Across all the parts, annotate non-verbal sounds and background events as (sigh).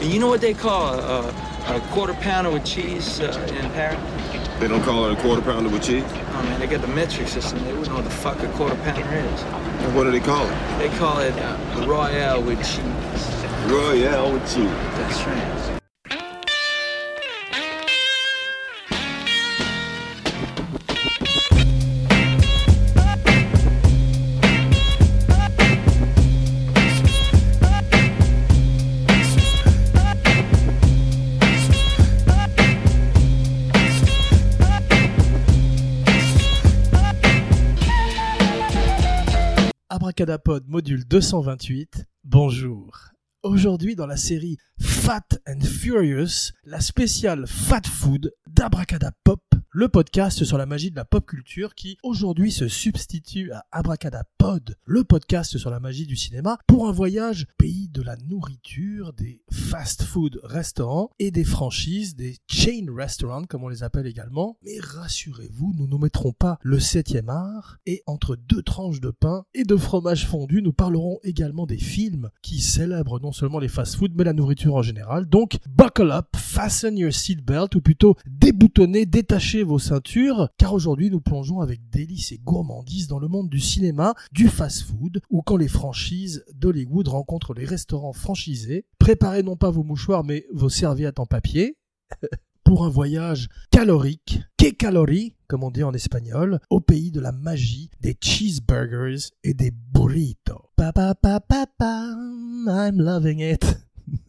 And you know what they call a, a, quarter pounder with cheese uh, in Paris? They don't call it a quarter pounder with cheese? Oh man, they got the metric system. They wouldn't know what the fuck a quarter pounder is. And what do they call it? They call it uh, Royale with cheese. Royale with cheese. That's right. Module 228, bonjour. Aujourd'hui dans la série Fat and Furious, la spéciale Fat Food d'Abracadapop, le podcast sur la magie de la pop culture qui aujourd'hui se substitue à Abracadapod, le podcast sur la magie du cinéma, pour un voyage pays de la nourriture, des fast food restaurants et des franchises, des chain restaurants comme on les appelle également. Mais rassurez-vous, nous ne mettrons pas le septième art et entre deux tranches de pain et de fromage fondu, nous parlerons également des films qui célèbrent non seulement les fast food mais la nourriture en général. Donc, buckle up, fasten your seatbelt ou plutôt déboutonnez, détachez vos ceintures, car aujourd'hui nous plongeons avec délices et gourmandises dans le monde du cinéma, du fast-food, ou quand les franchises d'Hollywood rencontrent les restaurants franchisés. Préparez non pas vos mouchoirs, mais vos serviettes en papier. (laughs) pour un voyage calorique, que calories, comme on dit en espagnol, au pays de la magie des cheeseburgers et des burritos. Pa pa pa pa pa, I'm loving it.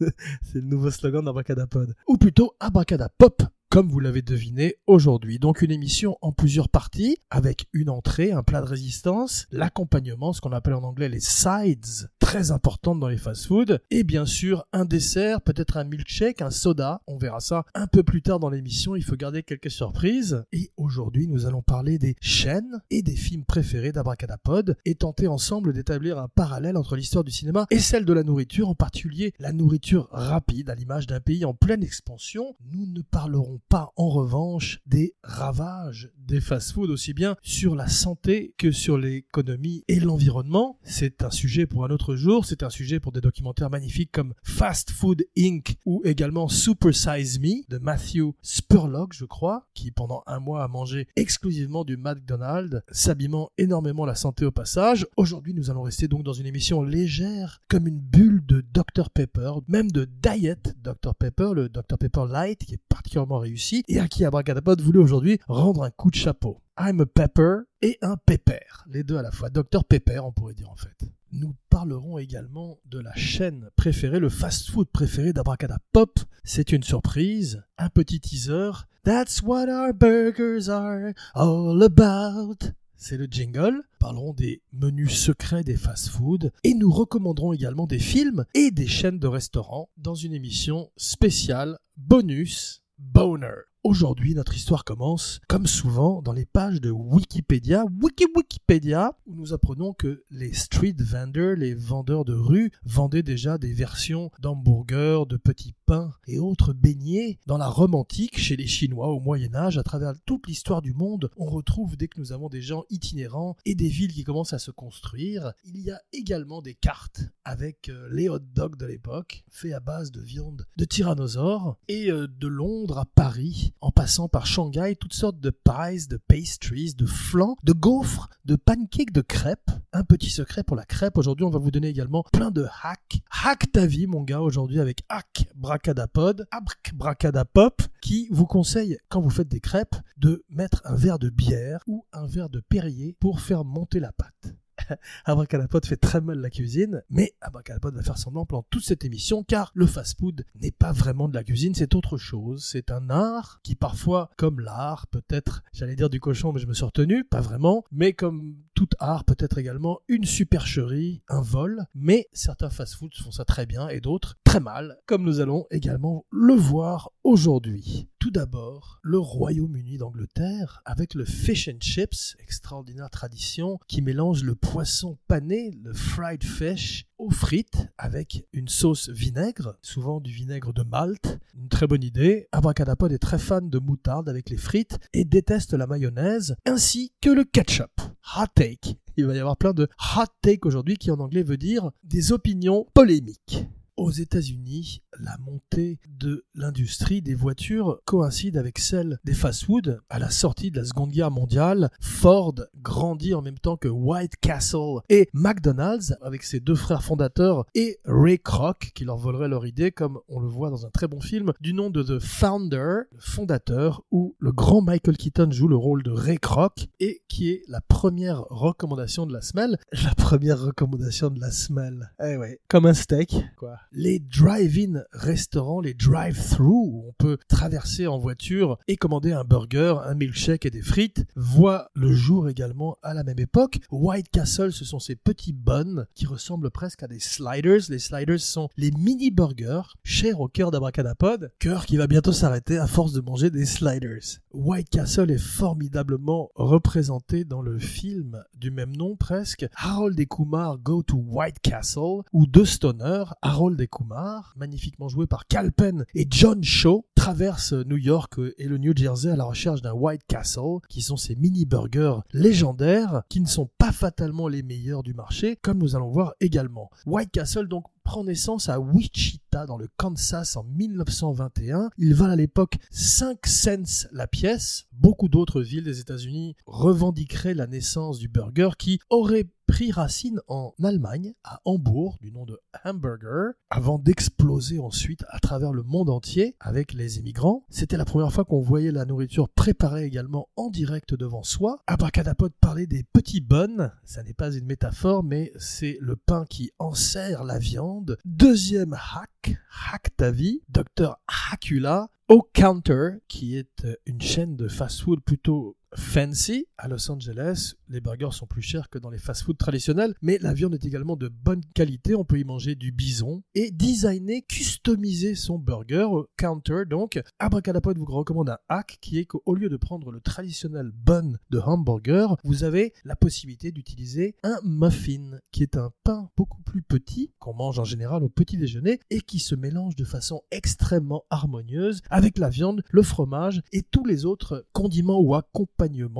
(laughs) C'est le nouveau slogan d'Abracadapod. Ou plutôt Abracadapop, comme vous l'avez deviné aujourd'hui. Donc une émission en plusieurs parties, avec une entrée, un plat de résistance, l'accompagnement, ce qu'on appelle en anglais les sides, très importantes dans les fast-foods, et bien sûr un dessert, peut-être un milkshake, un soda, on verra ça un peu plus tard dans l'émission, il faut garder quelques surprises. Et aujourd'hui nous allons parler des chaînes et des films préférés d'Abracadapod, et tenter ensemble d'établir un parallèle entre l'histoire du cinéma et celle de la nourriture, en particulier la nourriture rapide, à l'image d'un pays en pleine expansion. Nous ne parlerons pas en revanche des ravages des fast-foods aussi bien sur la santé que sur l'économie et l'environnement. C'est un sujet pour un autre c'est un sujet pour des documentaires magnifiques comme Fast Food Inc. ou également Super Size Me de Matthew Spurlock, je crois, qui pendant un mois a mangé exclusivement du McDonald's, s'abîmant énormément la santé au passage. Aujourd'hui, nous allons rester donc dans une émission légère comme une bulle de Dr Pepper, même de Diet Dr Pepper, le Dr Pepper Light qui est particulièrement réussi et à qui Abracadapod voulait aujourd'hui rendre un coup de chapeau. I'm a pepper et un pepper, les deux à la fois. Dr Pepper, on pourrait dire en fait. Nous parlerons également de la chaîne préférée, le fast-food préféré d'Abracadapop. C'est une surprise, un petit teaser. That's what our burgers are all about. C'est le jingle. Parlerons des menus secrets des fast-food et nous recommanderons également des films et des chaînes de restaurants dans une émission spéciale bonus Boner. Aujourd'hui, notre histoire commence, comme souvent, dans les pages de Wikipédia, Wiki Wikipédia, où nous apprenons que les street vendors, les vendeurs de rue, vendaient déjà des versions d'hamburgers, de petits pains et autres beignets. Dans la Rome antique, chez les Chinois au Moyen Âge, à travers toute l'histoire du monde, on retrouve dès que nous avons des gens itinérants et des villes qui commencent à se construire, il y a également des cartes avec euh, les hot dogs de l'époque, faits à base de viande de tyrannosaure, et euh, de Londres à Paris en passant par Shanghai, toutes sortes de pies, de pastries, de flans, de gaufres, de pancakes, de crêpes. Un petit secret pour la crêpe. Aujourd'hui, on va vous donner également plein de hacks. Hack ta vie, mon gars, aujourd'hui avec Hack Bracadapod, Hack Bracadapop, qui vous conseille, quand vous faites des crêpes, de mettre un verre de bière ou un verre de Perrier pour faire monter la pâte. (laughs) Abracadapod fait très mal la cuisine, mais Abracadapod va faire semblant pendant toute cette émission car le fast-food n'est pas vraiment de la cuisine, c'est autre chose. C'est un art qui parfois, comme l'art, peut-être, j'allais dire du cochon, mais je me suis retenu, pas vraiment, mais comme tout art peut être également une supercherie, un vol, mais certains fast-foods font ça très bien et d'autres très mal, comme nous allons également le voir aujourd'hui. Tout d'abord, le Royaume-Uni d'Angleterre avec le fish and chips, extraordinaire tradition qui mélange le poisson pané, le fried fish, aux frites avec une sauce vinaigre, souvent du vinaigre de Malte. Une très bonne idée. Abracadapod est très fan de moutarde avec les frites et déteste la mayonnaise ainsi que le ketchup. Hot take. Il va y avoir plein de hot take aujourd'hui qui en anglais veut dire des opinions polémiques. Aux États-Unis, la montée de l'industrie des voitures coïncide avec celle des fast-foods. À la sortie de la Seconde Guerre mondiale, Ford grandit en même temps que White Castle et McDonald's avec ses deux frères fondateurs et Ray Kroc qui leur volerait leur idée comme on le voit dans un très bon film du nom de The Founder, le fondateur où le grand Michael Keaton joue le rôle de Ray Kroc et qui est la première recommandation de la semelle. La première recommandation de la semelle. Eh ouais, comme un steak quoi? Les drive-in restaurants, les drive-through où on peut traverser en voiture et commander un burger, un milkshake et des frites voient le jour également à la même époque. White Castle, ce sont ces petits buns qui ressemblent presque à des sliders. Les sliders sont les mini burgers chers au cœur d'Abracadapod, cœur qui va bientôt s'arrêter à force de manger des sliders. White Castle est formidablement représenté dans le film du même nom presque, Harold et Kumar Go to White Castle, où deux stoners, Harold Kumar, magnifiquement joués par Cal Penn et John Shaw, traversent New York et le New Jersey à la recherche d'un White Castle, qui sont ces mini burgers légendaires, qui ne sont pas fatalement les meilleurs du marché, comme nous allons voir également. White Castle donc prend naissance à Wichita dans le Kansas en 1921. Il valent à l'époque 5 cents la pièce. Beaucoup d'autres villes des États-Unis revendiqueraient la naissance du burger qui aurait pris racine en Allemagne, à Hambourg, du nom de Hamburger, avant d'exploser ensuite à travers le monde entier avec les immigrants. C'était la première fois qu'on voyait la nourriture préparée également en direct devant soi. Abracadapod parlait des petits buns, ça n'est pas une métaphore, mais c'est le pain qui enserre la viande. Deuxième hack, hack ta vie, Dr Hackula, au Counter, qui est une chaîne de fast-food plutôt fancy à Los Angeles. Les burgers sont plus chers que dans les fast-food traditionnels, mais la viande est également de bonne qualité. On peut y manger du bison et designer, customiser son burger au counter. Donc, Abracadapod vous recommande un hack qui est qu'au lieu de prendre le traditionnel bun de hamburger, vous avez la possibilité d'utiliser un muffin, qui est un pain beaucoup plus petit qu'on mange en général au petit déjeuner et qui se mélange de façon extrêmement harmonieuse avec la viande, le fromage et tous les autres condiments ou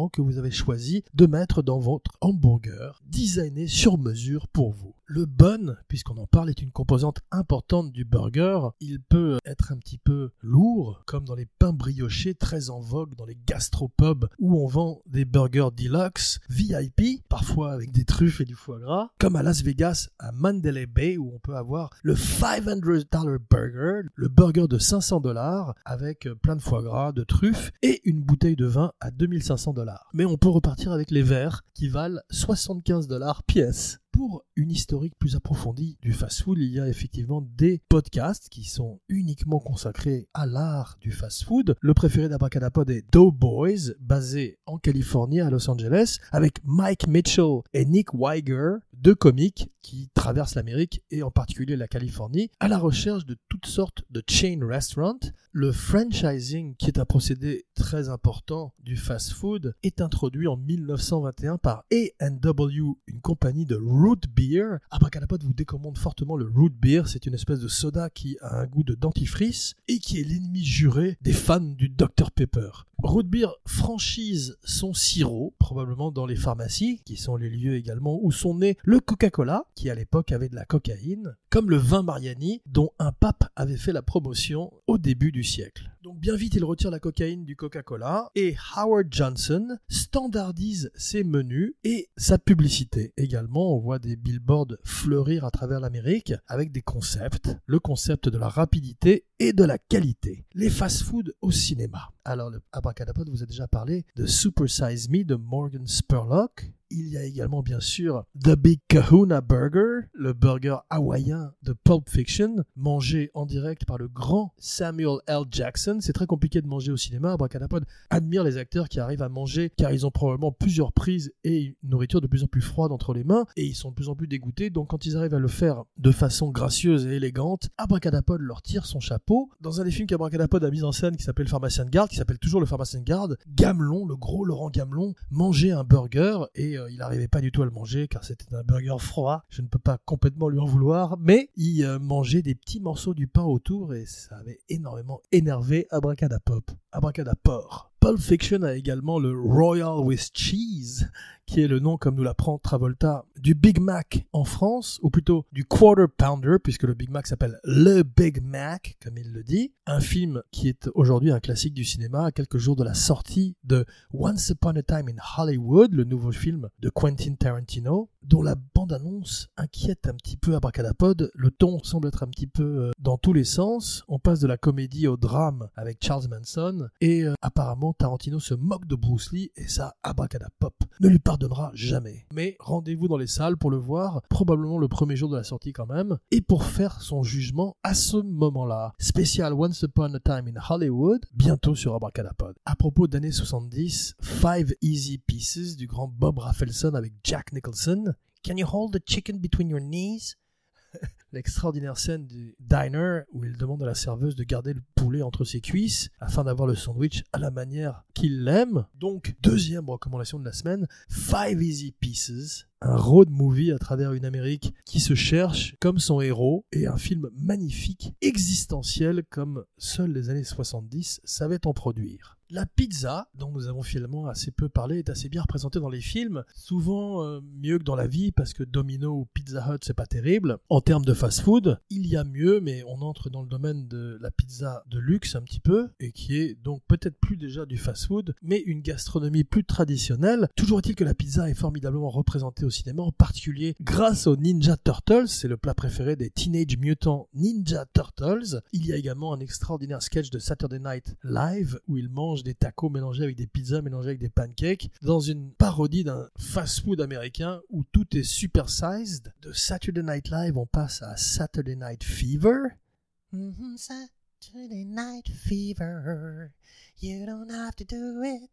que vous avez choisi de mettre dans votre hamburger, designé sur mesure pour vous. Le bun, puisqu'on en parle, est une composante importante du burger. Il peut être un petit peu lourd, comme dans les pains briochés très en vogue dans les gastropubs où on vend des burgers deluxe, VIP, parfois avec des truffes et du foie gras, comme à Las Vegas, à Mandalay Bay, où on peut avoir le 500 dollar burger, le burger de 500 dollars avec plein de foie gras, de truffes et une bouteille de vin à 2500 dollars. Mais on peut repartir avec les verres qui valent 75 dollars pièce. Pour une historique plus approfondie du fast-food, il y a effectivement des podcasts qui sont uniquement consacrés à l'art du fast-food. Le préféré d'Abracadapod est Doughboys, basé en Californie, à Los Angeles, avec Mike Mitchell et Nick Weiger, deux comiques qui traversent l'Amérique et en particulier la Californie à la recherche de toutes sortes de chain restaurants. Le franchising, qui est un procédé très important du fast-food, est introduit en 1921 par A&W, une compagnie de root beer. Abracadapod vous décommande fortement le root beer. C'est une espèce de soda qui a un goût de dentifrice et qui est l'ennemi juré des fans du Dr Pepper. Root beer franchise son sirop, probablement dans les pharmacies, qui sont les lieux également où sont nés le Coca-Cola, qui à l'époque avait de la cocaïne, comme le vin Mariani, dont un pape avait fait la promotion au début du siècle. Donc bien vite, il retire la cocaïne du Coca-Cola et Howard Johnson standardise ses menus et sa publicité. Également, on voit des billboards fleurir à travers l'Amérique avec des concepts, le concept de la rapidité et de la qualité. Les fast-foods au cinéma. Alors, le Abracadapod vous a déjà parlé de Super Size Me de Morgan Spurlock, il y a également bien sûr The Big Kahuna Burger, le burger hawaïen de Pulp Fiction, mangé en direct par le grand Samuel L. Jackson. C'est très compliqué de manger au cinéma. Abracadapod admire les acteurs qui arrivent à manger car ils ont probablement plusieurs prises et une nourriture de plus en plus froide entre les mains et ils sont de plus en plus dégoûtés. Donc quand ils arrivent à le faire de façon gracieuse et élégante, Abracadapod leur tire son chapeau. Dans un des films qu'Abracadapod a mis en scène qui s'appelle Pharmacien de garde, qui s'appelle toujours le Pharmacien de garde, Gamelon, le gros Laurent Gamelon, mangeait un burger et il n'arrivait pas du tout à le manger car c'était un burger froid. Je ne peux pas complètement lui en vouloir, mais il mangeait des petits morceaux du pain autour et ça avait énormément énervé Abracadapop. Abracadaport. Pulp Fiction a également le Royal with Cheese, qui est le nom, comme nous l'apprend Travolta, du Big Mac en France, ou plutôt du Quarter Pounder, puisque le Big Mac s'appelle le Big Mac, comme il le dit. Un film qui est aujourd'hui un classique du cinéma, à quelques jours de la sortie de Once Upon a Time in Hollywood, le nouveau film de Quentin Tarantino, dont la bande-annonce inquiète un petit peu Abracadapod. Le ton semble être un petit peu euh, dans tous les sens. On passe de la comédie au drame avec Charles Manson, et euh, apparemment Tarantino se moque de Bruce Lee, et ça, Abracadapop ne lui pardonnera jamais. Mais rendez-vous dans les salles pour le voir, probablement le premier jour de la sortie quand même, et pour faire son jugement à ce moment-là. Spécial Once Upon a Time in Hollywood, bientôt sur Abracadapod. À propos d'années 70, Five Easy Pieces du grand Bob Rafelson avec Jack Nicholson. Can you hold the chicken between your knees? (laughs) l'extraordinaire scène du diner où il demande à la serveuse de garder le poulet entre ses cuisses afin d'avoir le sandwich à la manière qu'il l'aime. Donc, deuxième recommandation de la semaine, Five Easy Pieces, un road movie à travers une Amérique qui se cherche comme son héros et un film magnifique, existentiel comme seuls les années 70 savaient en produire. La pizza, dont nous avons finalement assez peu parlé, est assez bien représentée dans les films, souvent euh, mieux que dans la vie parce que Domino ou Pizza Hut c'est pas terrible. En termes de fast-food, il y a mieux, mais on entre dans le domaine de la pizza de luxe un petit peu et qui est donc peut-être plus déjà du fast-food, mais une gastronomie plus traditionnelle. Toujours est-il que la pizza est formidablement représentée au cinéma, en particulier grâce aux Ninja Turtles, c'est le plat préféré des Teenage Mutant Ninja Turtles. Il y a également un extraordinaire sketch de Saturday Night Live où ils mangent des tacos mélangés avec des pizzas mélangés avec des pancakes dans une parodie d'un fast-food américain où tout est supersized. De Saturday Night Live, on passe à Saturday Night Fever. Mhm, Saturday Night Fever, you don't have to do it.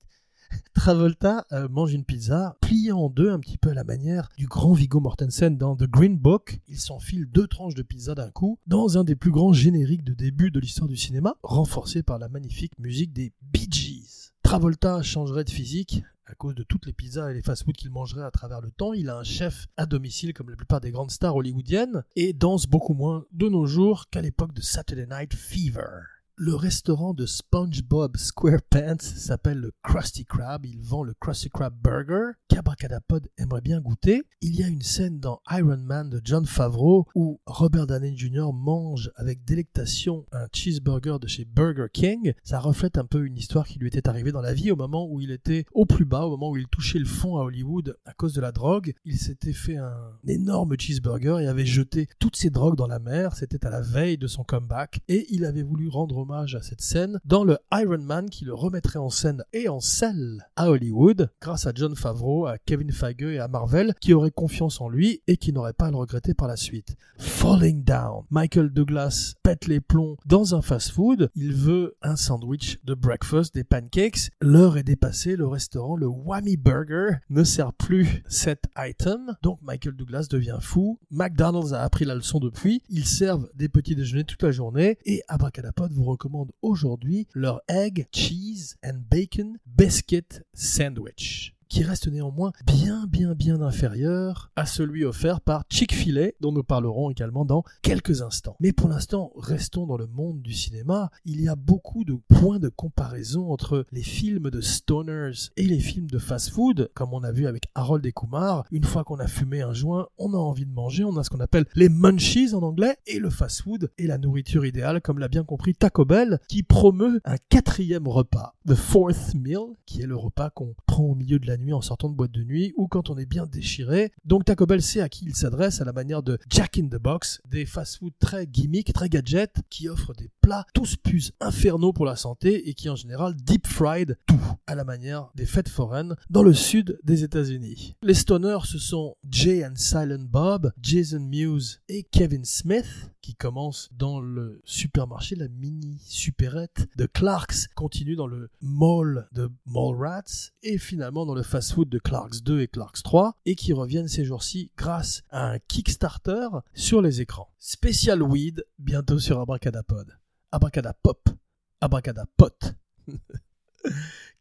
(laughs) Travolta euh, mange une pizza pliée en deux, un petit peu à la manière du grand Viggo Mortensen dans The Green Book. Il s'enfile deux tranches de pizza d'un coup dans un des plus grands génériques de début de l'histoire du cinéma, renforcé par la magnifique musique des Bee Gees. Travolta changerait de physique à cause de toutes les pizzas et les fast-foods qu'il mangerait à travers le temps. Il a un chef à domicile comme la plupart des grandes stars hollywoodiennes et danse beaucoup moins de nos jours qu'à l'époque de Saturday Night Fever. Le restaurant de SpongeBob SquarePants s'appelle le Krusty Krab. Il vend le Krusty Krab Burger qu'Abracadapod aimerait bien goûter. Il y a une scène dans Iron Man de John Favreau où Robert Downey Jr. mange avec délectation un cheeseburger de chez Burger King. Ça reflète un peu une histoire qui lui était arrivée dans la vie au moment où il était au plus bas, au moment où il touchait le fond à Hollywood à cause de la drogue. Il s'était fait un énorme cheeseburger et avait jeté toutes ses drogues dans la mer. C'était à la veille de son comeback et il avait voulu rendre à cette scène dans le Iron Man qui le remettrait en scène et en selle à Hollywood grâce à John Favreau, à Kevin Feige et à Marvel qui auraient confiance en lui et qui n'auraient pas à le regretter par la suite. Falling Down. Michael Douglas pète les plombs dans un fast-food. Il veut un sandwich de breakfast, des pancakes. L'heure est dépassée. Le restaurant, le Whammy Burger, ne sert plus cet item. Donc Michael Douglas devient fou. McDonald's a appris la leçon depuis. Ils servent des petits déjeuners toute la journée et Abracadapod vous aujourd'hui leur Egg, Cheese and Bacon Biscuit Sandwich qui reste néanmoins bien bien bien inférieur à celui offert par Chick-fil-A dont nous parlerons également dans quelques instants. Mais pour l'instant, restons dans le monde du cinéma. Il y a beaucoup de points de comparaison entre les films de stoners et les films de fast-food, comme on a vu avec Harold et Kumar. Une fois qu'on a fumé un joint, on a envie de manger, on a ce qu'on appelle les munchies en anglais, et le fast-food est la nourriture idéale, comme l'a bien compris Taco Bell, qui promeut un quatrième repas, the fourth meal, qui est le repas qu'on prend au milieu de la nuit en sortant de boîte de nuit ou quand on est bien déchiré. Donc Taco Bell sait à qui il s'adresse à la manière de Jack in the Box, des fast-food très gimmick, très gadget, qui offrent des plats tous plus infernaux pour la santé et qui en général deep fried tout à la manière des fêtes foraines dans le sud des États-Unis. Les stoners ce sont Jay and Silent Bob, Jason Mewes et Kevin Smith qui commencent dans le supermarché, la mini supérette de Clark's, continue dans le mall de Mallrats et finalement dans le fast-food de Clark's 2 et Clark's 3 et qui reviennent ces jours-ci grâce à un Kickstarter sur les écrans. Spécial weed bientôt sur Abracadapod. Abracadapop. Abracadapot. (laughs)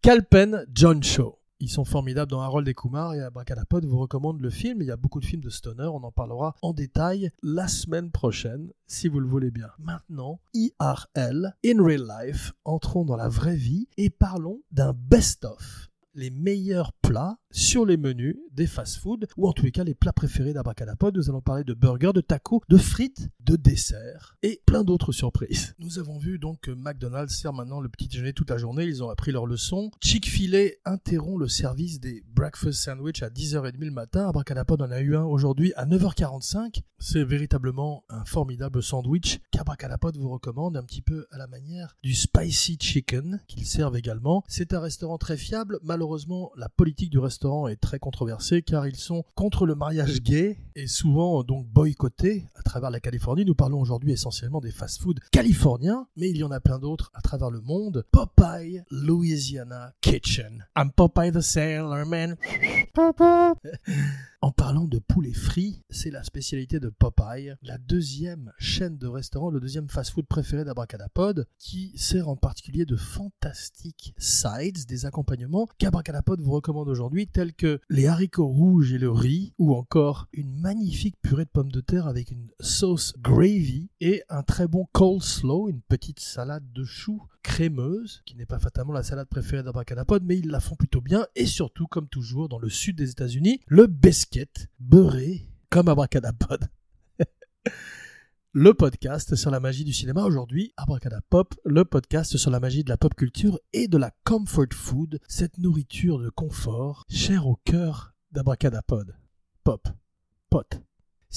Calpen John Show. Ils sont formidables dans Harold et Kumar et Abracadapod vous recommande le film. Il y a beaucoup de films de stoner, on en parlera en détail la semaine prochaine, si vous le voulez bien. Maintenant, IRL, in real life, entrons dans la vraie vie et parlons d'un best-of les meilleurs plats sur les menus des fast-food, ou en tous les cas les plats préférés d'Abracadapod. Nous allons parler de burgers, de tacos, de frites, de desserts et plein d'autres surprises. Nous avons vu donc que McDonald's sert maintenant le petit déjeuner toute la journée, ils ont appris leur leçon. Chick-fil-A interrompt le service des breakfast sandwich à 10h30 le matin. Abracadapod en a eu un aujourd'hui à 9h45. C'est véritablement un formidable sandwich qu'Abracadapod vous recommande un petit peu à la manière du spicy chicken qu'ils servent également. C'est un restaurant très fiable. Malheureusement, la politique du restaurant est très controversé car ils sont contre le mariage gay et souvent donc boycottés à travers la Californie. Nous parlons aujourd'hui essentiellement des fast-foods californiens, mais il y en a plein d'autres à travers le monde. Popeye Louisiana Kitchen. I'm Popeye the Sailor Man. (laughs) En parlant de poulet frit, c'est la spécialité de Popeye, la deuxième chaîne de restaurants, le deuxième fast-food préféré d'Abracadapod, qui sert en particulier de fantastiques sides, des accompagnements qu'Abracadapod vous recommande aujourd'hui, tels que les haricots rouges et le riz, ou encore une magnifique purée de pommes de terre avec une sauce gravy et un très bon coleslaw, une petite salade de choux crémeuse, qui n'est pas fatalement la salade préférée d'Abracadapod, mais ils la font plutôt bien, et surtout, comme toujours, dans le sud des États-Unis, le biscuit beurré comme Abracadapod. (laughs) le podcast sur la magie du cinéma aujourd'hui, Abracadapop, le podcast sur la magie de la pop culture et de la comfort food, cette nourriture de confort chère au cœur d'Abracadapod. Pop, pot.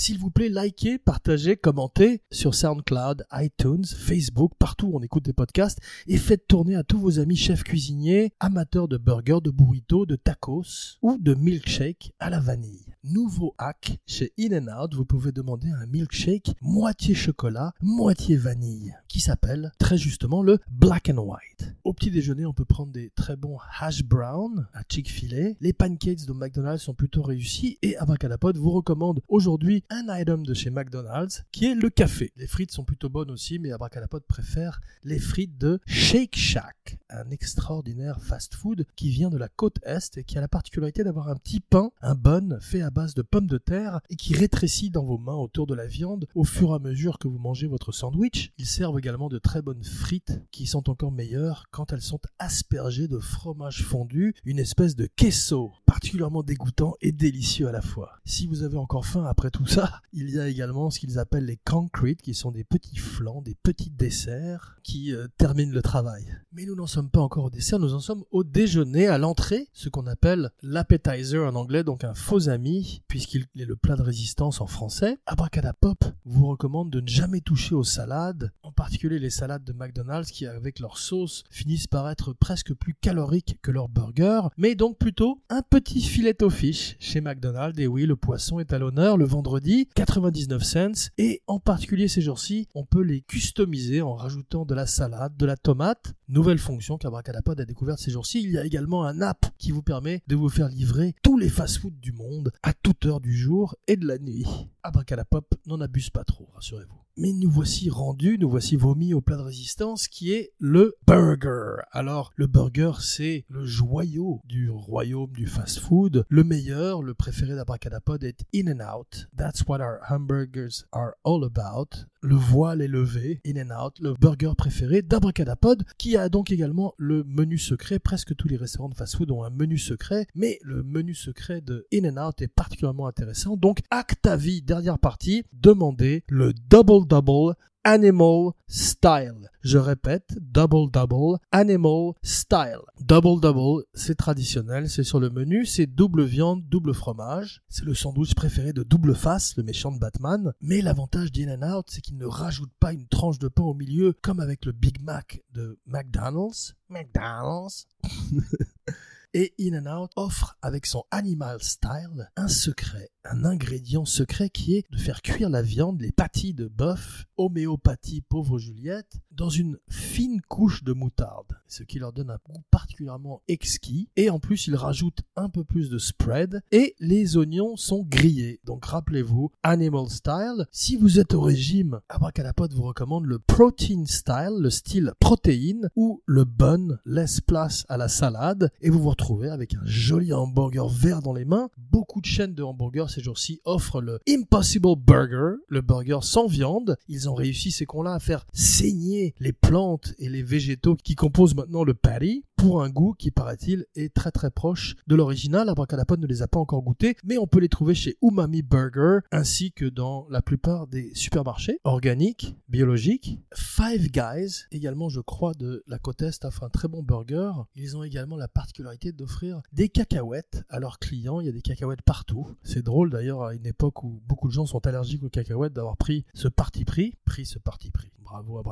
S'il vous plaît, likez, partagez, commentez sur SoundCloud, iTunes, Facebook, partout où on écoute des podcasts et faites tourner à tous vos amis chefs cuisiniers, amateurs de burgers, de burritos, de tacos ou de milkshake à la vanille. Nouveau hack chez In-N-Out, vous pouvez demander un milkshake moitié chocolat, moitié vanille, qui s'appelle très justement le Black and White. Au petit déjeuner, on peut prendre des très bons hash brown à Chick-fil-A. Les pancakes de McDonald's sont plutôt réussis et Abracadapod vous recommande aujourd'hui un item de chez McDonald's qui est le café. Les frites sont plutôt bonnes aussi, mais Abracadapod préfère les frites de Shake Shack, un extraordinaire fast-food qui vient de la côte Est et qui a la particularité d'avoir un petit pain, un bun fait à base de pommes de terre et qui rétrécit dans vos mains autour de la viande au fur et à mesure que vous mangez votre sandwich. Ils servent également de très bonnes frites qui sont encore meilleures quand elles sont aspergées de fromage fondu, une espèce de queso particulièrement dégoûtant et délicieux à la fois. Si vous avez encore faim après tout ça, (laughs) il y a également ce qu'ils appellent les concrete qui sont des petits flancs, des petits desserts qui euh, terminent le travail. Mais nous n'en sommes pas encore au dessert, nous en sommes au déjeuner, à l'entrée, ce qu'on appelle l'appetizer en anglais, donc un faux ami, puisqu'il est le plat de résistance en français. Abracadapop vous recommande de ne jamais toucher aux salades, en particulier les salades de McDonald's qui, avec leur sauce, finissent par être presque plus caloriques que leur burger, mais donc plutôt un petit filet au fish chez McDonald's. Et oui, le poisson est à l'honneur le vendredi, 99 cents, et en particulier ces jours-ci, on peut les customiser en rajoutant de la salade, de la tomate, nouvelle fonction qu'Abracadapod a découverte ces jours-ci. Il y a également un app qui vous permet de vous faire livrer tous les fast-foods du monde à toute heure du jour et de la nuit. Abracadapop n'en abuse pas trop, rassurez-vous. Mais nous voici rendus, nous voici vomis au plat de résistance qui est le burger. Alors, le burger, c'est le joyau du royaume du fast-food. Le meilleur, le préféré d'Abracadapod est In-N-Out. That's what our hamburgers are all about. Le voile est levé, In-N-Out, le burger préféré d'Abracadapod, qui a donc également le menu secret. Presque tous les restaurants de fast-food ont un menu secret, mais le menu secret de In-N-Out est particulièrement intéressant. Donc, vie, dernière partie, demandez le double double animal style. Je répète, double double animal style. Double double, c'est traditionnel, c'est sur le menu, c'est double viande, double fromage. C'est le sandwich préféré de double face, le méchant de Batman. Mais l'avantage d'In and Out, c'est qu'il ne rajoute pas une tranche de pain au milieu comme avec le Big Mac de McDonald's. McDonald's. (laughs) Et In and Out offre avec son Animal Style un secret, un ingrédient secret qui est de faire cuire la viande, les pâtis de bœuf, homéopathie pauvre Juliette, dans une fine couche de moutarde, ce qui leur donne un goût particulièrement exquis. Et en plus, ils rajoutent un peu plus de spread et les oignons sont grillés. Donc rappelez-vous, animal style. Si vous êtes au régime, Abracadapod vous recommande le protein style, le style protéine, où le bun laisse place à la salade et vous vous retrouvez avec un joli hamburger vert dans les mains. Beaucoup de chaînes de hamburgers ces jours-ci offrent le Impossible Burger, le burger sans viande. Ils ont réussi ces cons-là à faire saigner les plantes et les végétaux qui composent maintenant le patty pour un goût qui, paraît-il, est très très proche de l'original. Abracadapod ne les a pas encore goûtés, mais on peut les trouver chez Umami Burger ainsi que dans la plupart des supermarchés organiques, biologiques. Five Guys, également je crois de la côte Est, offre un très bon burger. Ils ont également la particularité d'offrir des cacahuètes à leurs clients. Il y a des cacahuètes partout. C'est drôle d'ailleurs à une époque où beaucoup de gens sont allergiques aux cacahuètes d'avoir pris ce parti pris. Pris ce parti pris. Bravo à.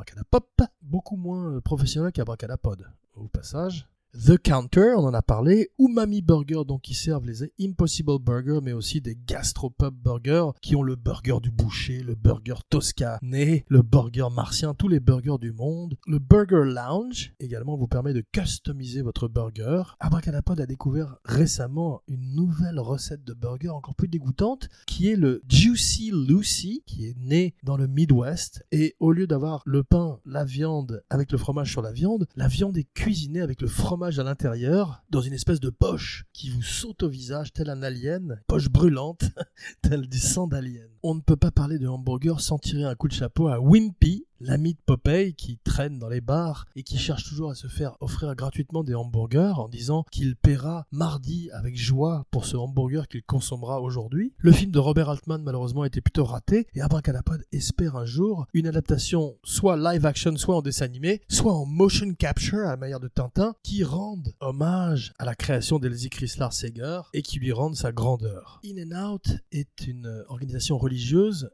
Beaucoup moins euh, professionnel qu'Abracadapod au passage. The Counter, on en a parlé, Umami Burger, donc qui servent les Impossible Burger, mais aussi des Gastropub Burgers, qui ont le burger du boucher, le burger toscané, le burger martien, tous les burgers du monde. Le Burger Lounge, également, vous permet de customiser votre burger. Abracadapod a découvert récemment une nouvelle recette de burger encore plus dégoûtante, qui est le Juicy Lucy, qui est né dans le Midwest, et au lieu d'avoir le pain, la viande, avec le fromage sur la viande, la viande est cuisinée avec le fromage à l'intérieur, dans une espèce de poche qui vous saute au visage tel un alien, poche brûlante, (laughs) tel du sang d'alien. On ne peut pas parler de hamburger sans tirer un coup de chapeau à Wimpy, l'ami de Popeye qui traîne dans les bars et qui cherche toujours à se faire offrir gratuitement des hamburgers en disant qu'il paiera mardi avec joie pour ce hamburger qu'il consommera aujourd'hui. Le film de Robert Altman malheureusement était plutôt raté et Abracadapod espère un jour une adaptation soit live action soit en dessin animé soit en motion capture à la manière de Tintin qui rende hommage à la création d'Elsie Chrysler Seger et qui lui rende sa grandeur. In and Out est une organisation religieuse,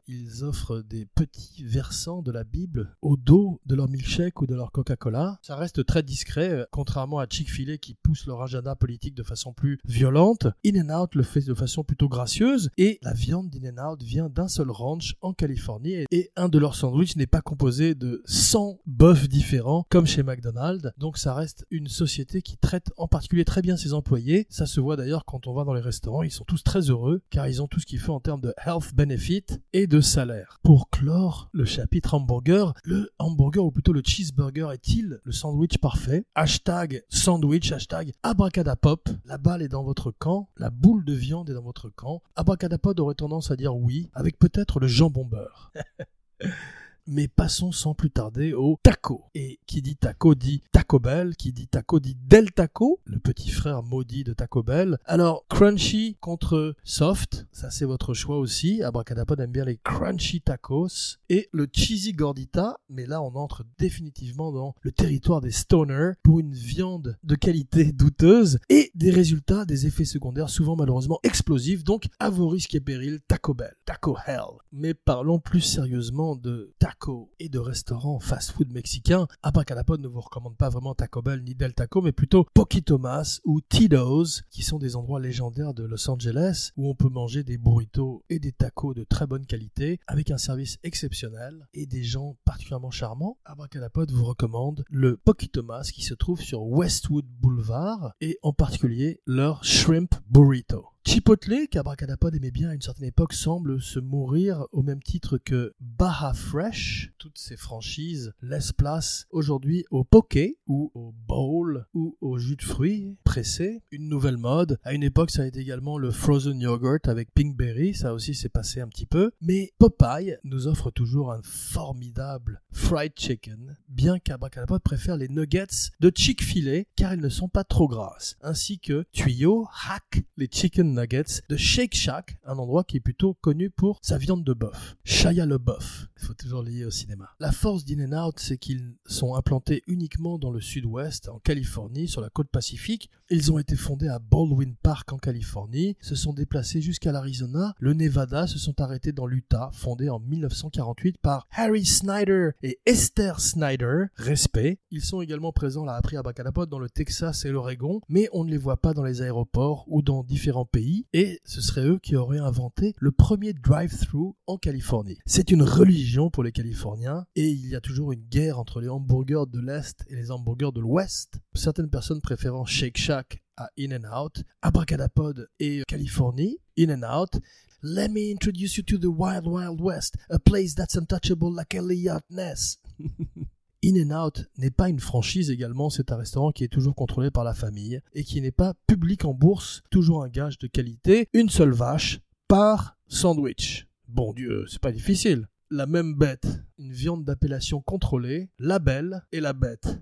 ils offrent des petits versants de la Bible au dos de leur milkshake ou de leur Coca-Cola. Ça reste très discret, euh, contrairement à Chick-fil-A qui pousse leur agenda politique de façon plus violente. In-N-Out le fait de façon plutôt gracieuse et la viande d'In-N-Out vient d'un seul ranch en Californie et un de leurs sandwichs n'est pas composé de 100 bœufs différents comme chez McDonald's. Donc ça reste une société qui traite en particulier très bien ses employés. Ça se voit d'ailleurs quand on va dans les restaurants, ils sont tous très heureux car ils ont tout ce qu'il faut en termes de health et de salaire. Pour clore le chapitre hamburger, le hamburger ou plutôt le cheeseburger est-il le sandwich parfait? Hashtag sandwich, hashtag abracadapop. La balle est dans votre camp, la boule de viande est dans votre camp. Abracadapod aurait tendance à dire oui, avec peut-être le jambon beurre. (laughs) Mais passons sans plus tarder au taco. Et qui dit taco dit Taco Bell, qui dit taco dit Del Taco, le petit frère maudit de Taco Bell. Alors, crunchy contre soft, ça c'est votre choix aussi. Abracadapod aime bien les crunchy tacos. Et le cheesy gordita, mais là on entre définitivement dans le territoire des stoners pour une viande de qualité douteuse et des résultats, des effets secondaires souvent malheureusement explosifs. Donc, à vos risques et périls, Taco Bell, Taco Hell. Mais parlons plus sérieusement de taco et de restaurants fast-food mexicains, Abracadapod ne vous recommande pas vraiment Taco Bell ni Del Taco, mais plutôt Poquitomas ou Tito's, qui sont des endroits légendaires de Los Angeles où on peut manger des burritos et des tacos de très bonne qualité avec un service exceptionnel et des gens particulièrement charmants. Abracadapod vous recommande le Poquitomas qui se trouve sur Westwood Boulevard et en particulier leur Shrimp Burrito. Chipotle, qu'Abracadapod aimait bien à une certaine époque, semble se mourir au même titre que Baja Fresh. Toutes ces franchises laissent place aujourd'hui au poké ou au bowl ou au jus de fruits pressé. Une nouvelle mode. À une époque, ça a été également le frozen yogurt avec pinkberry. Ça aussi s'est passé un petit peu. Mais Popeye nous offre toujours un formidable fried chicken, bien qu'Abracadapod préfère les nuggets de Chick-fil-A car elles ne sont pas trop grasses. Ainsi que Tuyau hack les chicken nuggets de Shake Shack, un endroit qui est plutôt connu pour sa viande de bœuf. Shia le bœuf. Il faut toujours lier au cinéma. La force d'In-N-Out, c'est qu'ils sont implantés uniquement dans le sud-ouest, en Californie, sur la côte pacifique. Ils ont été fondés à Baldwin Park en Californie, se sont déplacés jusqu'à l'Arizona, le Nevada, se sont arrêtés dans l'Utah, fondé en 1948 par Harry Snyder et Esther Snyder. Respect. Ils sont également présents, là, après à Bacalapod, dans le Texas et l'Oregon, mais on ne les voit pas dans les aéroports ou dans différents pays et ce serait eux qui auraient inventé le premier drive-thru en Californie. C'est une religion pour les Californiens et il y a toujours une guerre entre les hamburgers de l'Est et les hamburgers de l'Ouest. Certaines personnes préférant Shake Shack à In-N-Out, Abracadapod et Californie, In-N-Out. Let me introduce you to the Wild Wild West, a place that's untouchable like Elliot Ness. (laughs) In-N-Out n'est pas une franchise également, c'est un restaurant qui est toujours contrôlé par la famille et qui n'est pas public en bourse, toujours un gage de qualité, une seule vache par sandwich. Bon Dieu, c'est pas difficile. La même bête, une viande d'appellation contrôlée, la belle et la bête.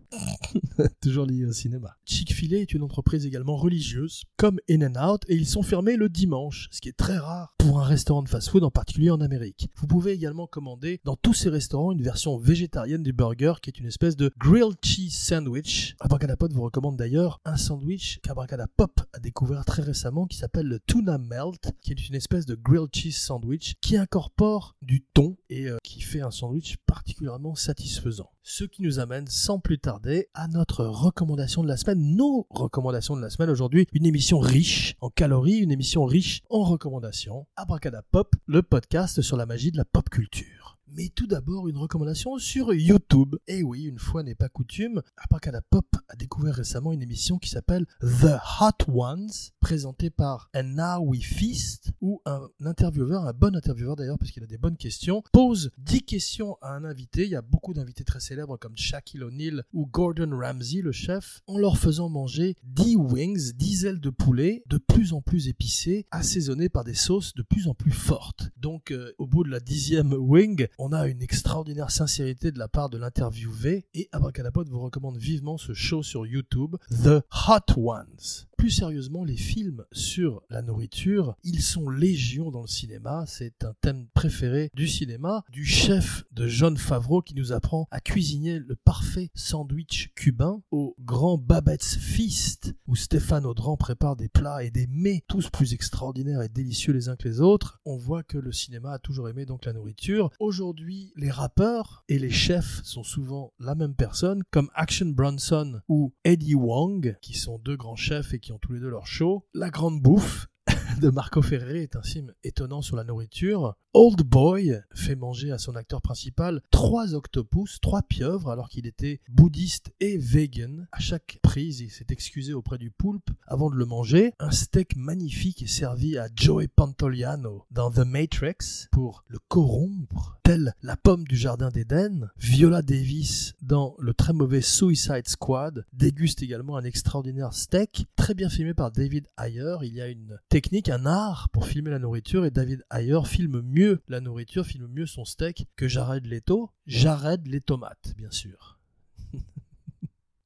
(laughs) Toujours lié au cinéma. Chick-fil-A est une entreprise également religieuse, comme In-N-Out, et ils sont fermés le dimanche, ce qui est très rare pour un restaurant de fast-food, en particulier en Amérique. Vous pouvez également commander dans tous ces restaurants une version végétarienne du burger, qui est une espèce de grilled cheese sandwich. Abracadapod vous recommande d'ailleurs un sandwich qu'Abracadapop a découvert très récemment, qui s'appelle le tuna melt, qui est une espèce de grilled cheese sandwich qui incorpore du thon et euh, qui fait un sandwich particulièrement satisfaisant. Ce qui nous amène sans plus tarder à notre recommandation de la semaine, nos recommandations de la semaine aujourd'hui, une émission riche en calories, une émission riche en recommandations. Abracadapop, le podcast sur la magie de la pop culture. Mais tout d'abord, une recommandation sur YouTube. Et oui, une fois n'est pas coutume, Abracadapop a découvert récemment une émission qui s'appelle The Hot Ones, présentée par And Now We Feast, où un intervieweur, un bon intervieweur d'ailleurs, parce qu'il a des bonnes questions, pose 10 questions à un invité. Il y a beaucoup d'invités très célèbres comme Shaquille O'Neal ou Gordon Ramsay, le chef, en leur faisant manger 10 wings, 10 ailes de poulet, de plus en plus épicées, assaisonnées par des sauces de plus en plus fortes. Donc, euh, au bout de la dixième wing, a une extraordinaire sincérité de la part de l'interviewé et Abracadapod vous recommande vivement ce show sur YouTube, The Hot Ones. Plus sérieusement, les films sur la nourriture, ils sont légion dans le cinéma. C'est un thème préféré du cinéma, du chef de John Favreau qui nous apprend à cuisiner le parfait sandwich cubain, au grand Babette's Feast où Stéphane Audran prépare des plats et des mets tous plus extraordinaires et délicieux les uns que les autres. On voit que le cinéma a toujours aimé donc la nourriture. Aujourd'hui, les rappeurs et les chefs sont souvent la même personne, comme Action Bronson ou Eddie Wong, qui sont deux grands chefs et qui ont tous les deux leur show. La Grande Bouffe de Marco Ferreri est un film étonnant sur la nourriture. Old Boy fait manger à son acteur principal trois octopus, trois pieuvres, alors qu'il était bouddhiste et vegan. À chaque prise, il s'est excusé auprès du poulpe avant de le manger. Un steak magnifique est servi à Joey Pantoliano dans The Matrix pour le corrompre, telle la pomme du jardin d'Éden. Viola Davis dans le très mauvais Suicide Squad déguste également un extraordinaire steak, très bien filmé par David Ayer. Il y a une technique, un art pour filmer la nourriture et David Ayer filme mieux la nourriture, filme mieux son steak que Jared Leto. Jared les tomates, bien sûr.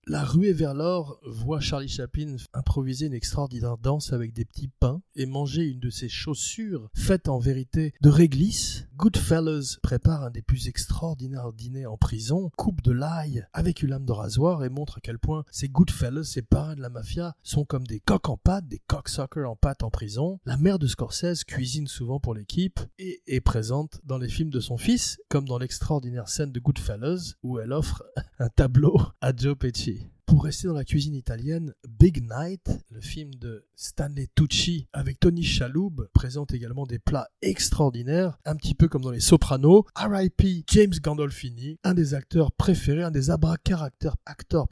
La ruée vers l'or voit Charlie Chaplin improviser une extraordinaire danse avec des petits pains et manger une de ses chaussures faites en vérité de réglisse. Goodfellas prépare un des plus extraordinaires dîners en prison, coupe de l'ail avec une lame de rasoir et montre à quel point ces Goodfellas, ces parrains de la mafia, sont comme des coqs en pâte, des cocksuckers en pâte en prison. La mère de Scorsese cuisine souvent pour l'équipe et est présente dans les films de son fils, comme dans l'extraordinaire scène de Goodfellas où elle offre (laughs) un tableau à Joe Pesci. Pour rester dans la cuisine italienne, Big Night, le film de Stanley Tucci avec Tony Shalhoub, présente également des plats extraordinaires, un petit peu comme dans Les Sopranos. R.I.P. James Gandolfini, un des acteurs préférés, un des abracadabra acteurs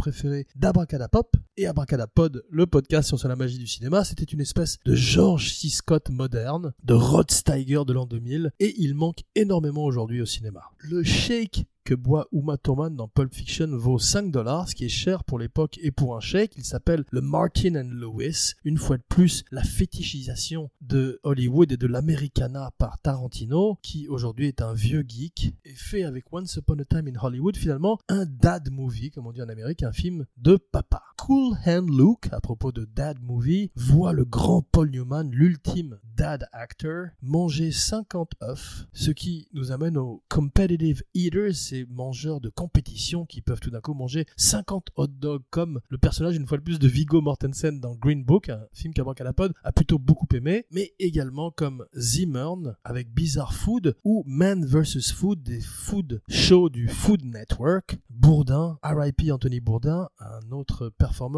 d'Abracadapop et Abracadapod, le podcast sur la magie du cinéma. C'était une espèce de George C. Scott moderne, de Rod Steiger de l'an 2000, et il manque énormément aujourd'hui au cinéma. Le shake que boit Uma Thurman dans Pulp Fiction vaut 5 dollars, ce qui est cher pour l'époque et pour un shake. Il s'appelle le Martin and Lewis. Une fois de plus, la fétichisation de Hollywood et de l'Americana par Tarantino, qui aujourd'hui est un vieux geek, et fait avec Once Upon a Time in Hollywood finalement un dad movie, comme on dit en Amérique, un film de papa. Cool Hand Luke, à propos de dad movie, voit le grand Paul Newman, l'ultime dad actor, manger 50 œufs, ce qui nous amène aux competitive eaters, ces mangeurs de compétition qui peuvent tout d'un coup manger 50 hot dogs comme le personnage une fois de plus de Viggo Mortensen dans Green Book, un film qu'Abracadapod a plutôt beaucoup aimé, mais également comme Zimmern avec Bizarre Food ou Man vs Food des food shows du Food Network. Bourdin, RIP Anthony Bourdin, un autre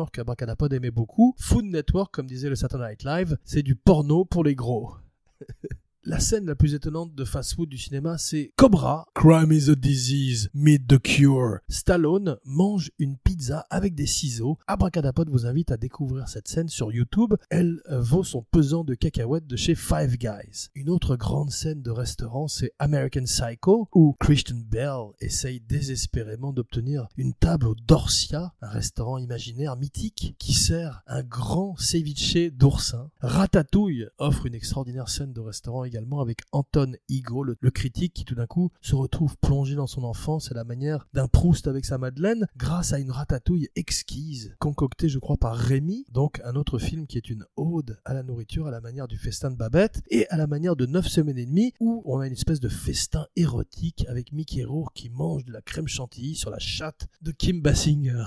qu'Abracadapod aimait beaucoup. Food Network, comme disait le Saturday Night Live, c'est du porno pour les gros. (laughs) La scène la plus étonnante de fast-food du cinéma, c'est Cobra. Crime is a disease, meet the cure. Stallone mange une pizza avec des ciseaux. Abracadapod vous invite à découvrir cette scène sur YouTube. Elle vaut son pesant de cacahuètes de chez Five Guys. Une autre grande scène de restaurant, c'est American Psycho, où Christian Bell essaye désespérément d'obtenir une table au Dorsia, un restaurant imaginaire mythique qui sert un grand ceviche d'oursin. Ratatouille offre une extraordinaire scène de restaurant avec Anton Higo, le, le critique qui tout d'un coup se retrouve plongé dans son enfance à la manière d'un Proust avec sa Madeleine grâce à une ratatouille exquise concoctée je crois par Rémi, donc un autre film qui est une ode à la nourriture à la manière du festin de Babette et à la manière de 9 semaines et demie où on a une espèce de festin érotique avec Mickey Rourke qui mange de la crème chantilly sur la chatte de Kim Basinger.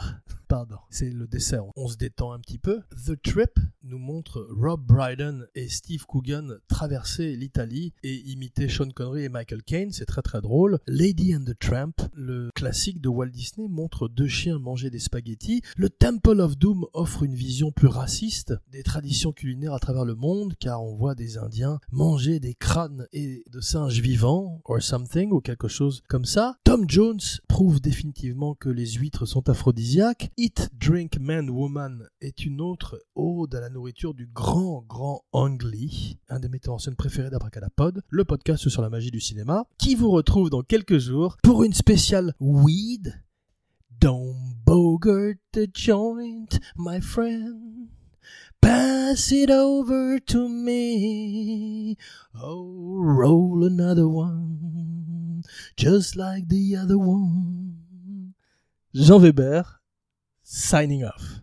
C'est le dessert. On se détend un petit peu. The Trip nous montre Rob Brydon et Steve Coogan traverser l'Italie et imiter Sean Connery et Michael Caine. C'est très très drôle. Lady and the Tramp, le classique de Walt Disney, montre deux chiens manger des spaghettis. Le Temple of Doom offre une vision plus raciste des traditions culinaires à travers le monde car on voit des Indiens manger des crânes et de singes vivants or something ou quelque chose comme ça. Tom Jones prouve définitivement que les huîtres sont aphrodisiaques. Eat, Drink, Man, Woman est une autre ode à la nourriture du grand, grand Ang Lee, un des metteurs en scène préférés d'Abracadapod, le podcast sur la magie du cinéma, qui vous retrouve dans quelques jours pour une spéciale Weed. Don't bogart the joint, my friend. Pass it over to me. Oh, roll another one, just like the other one. Jean Weber, signing off.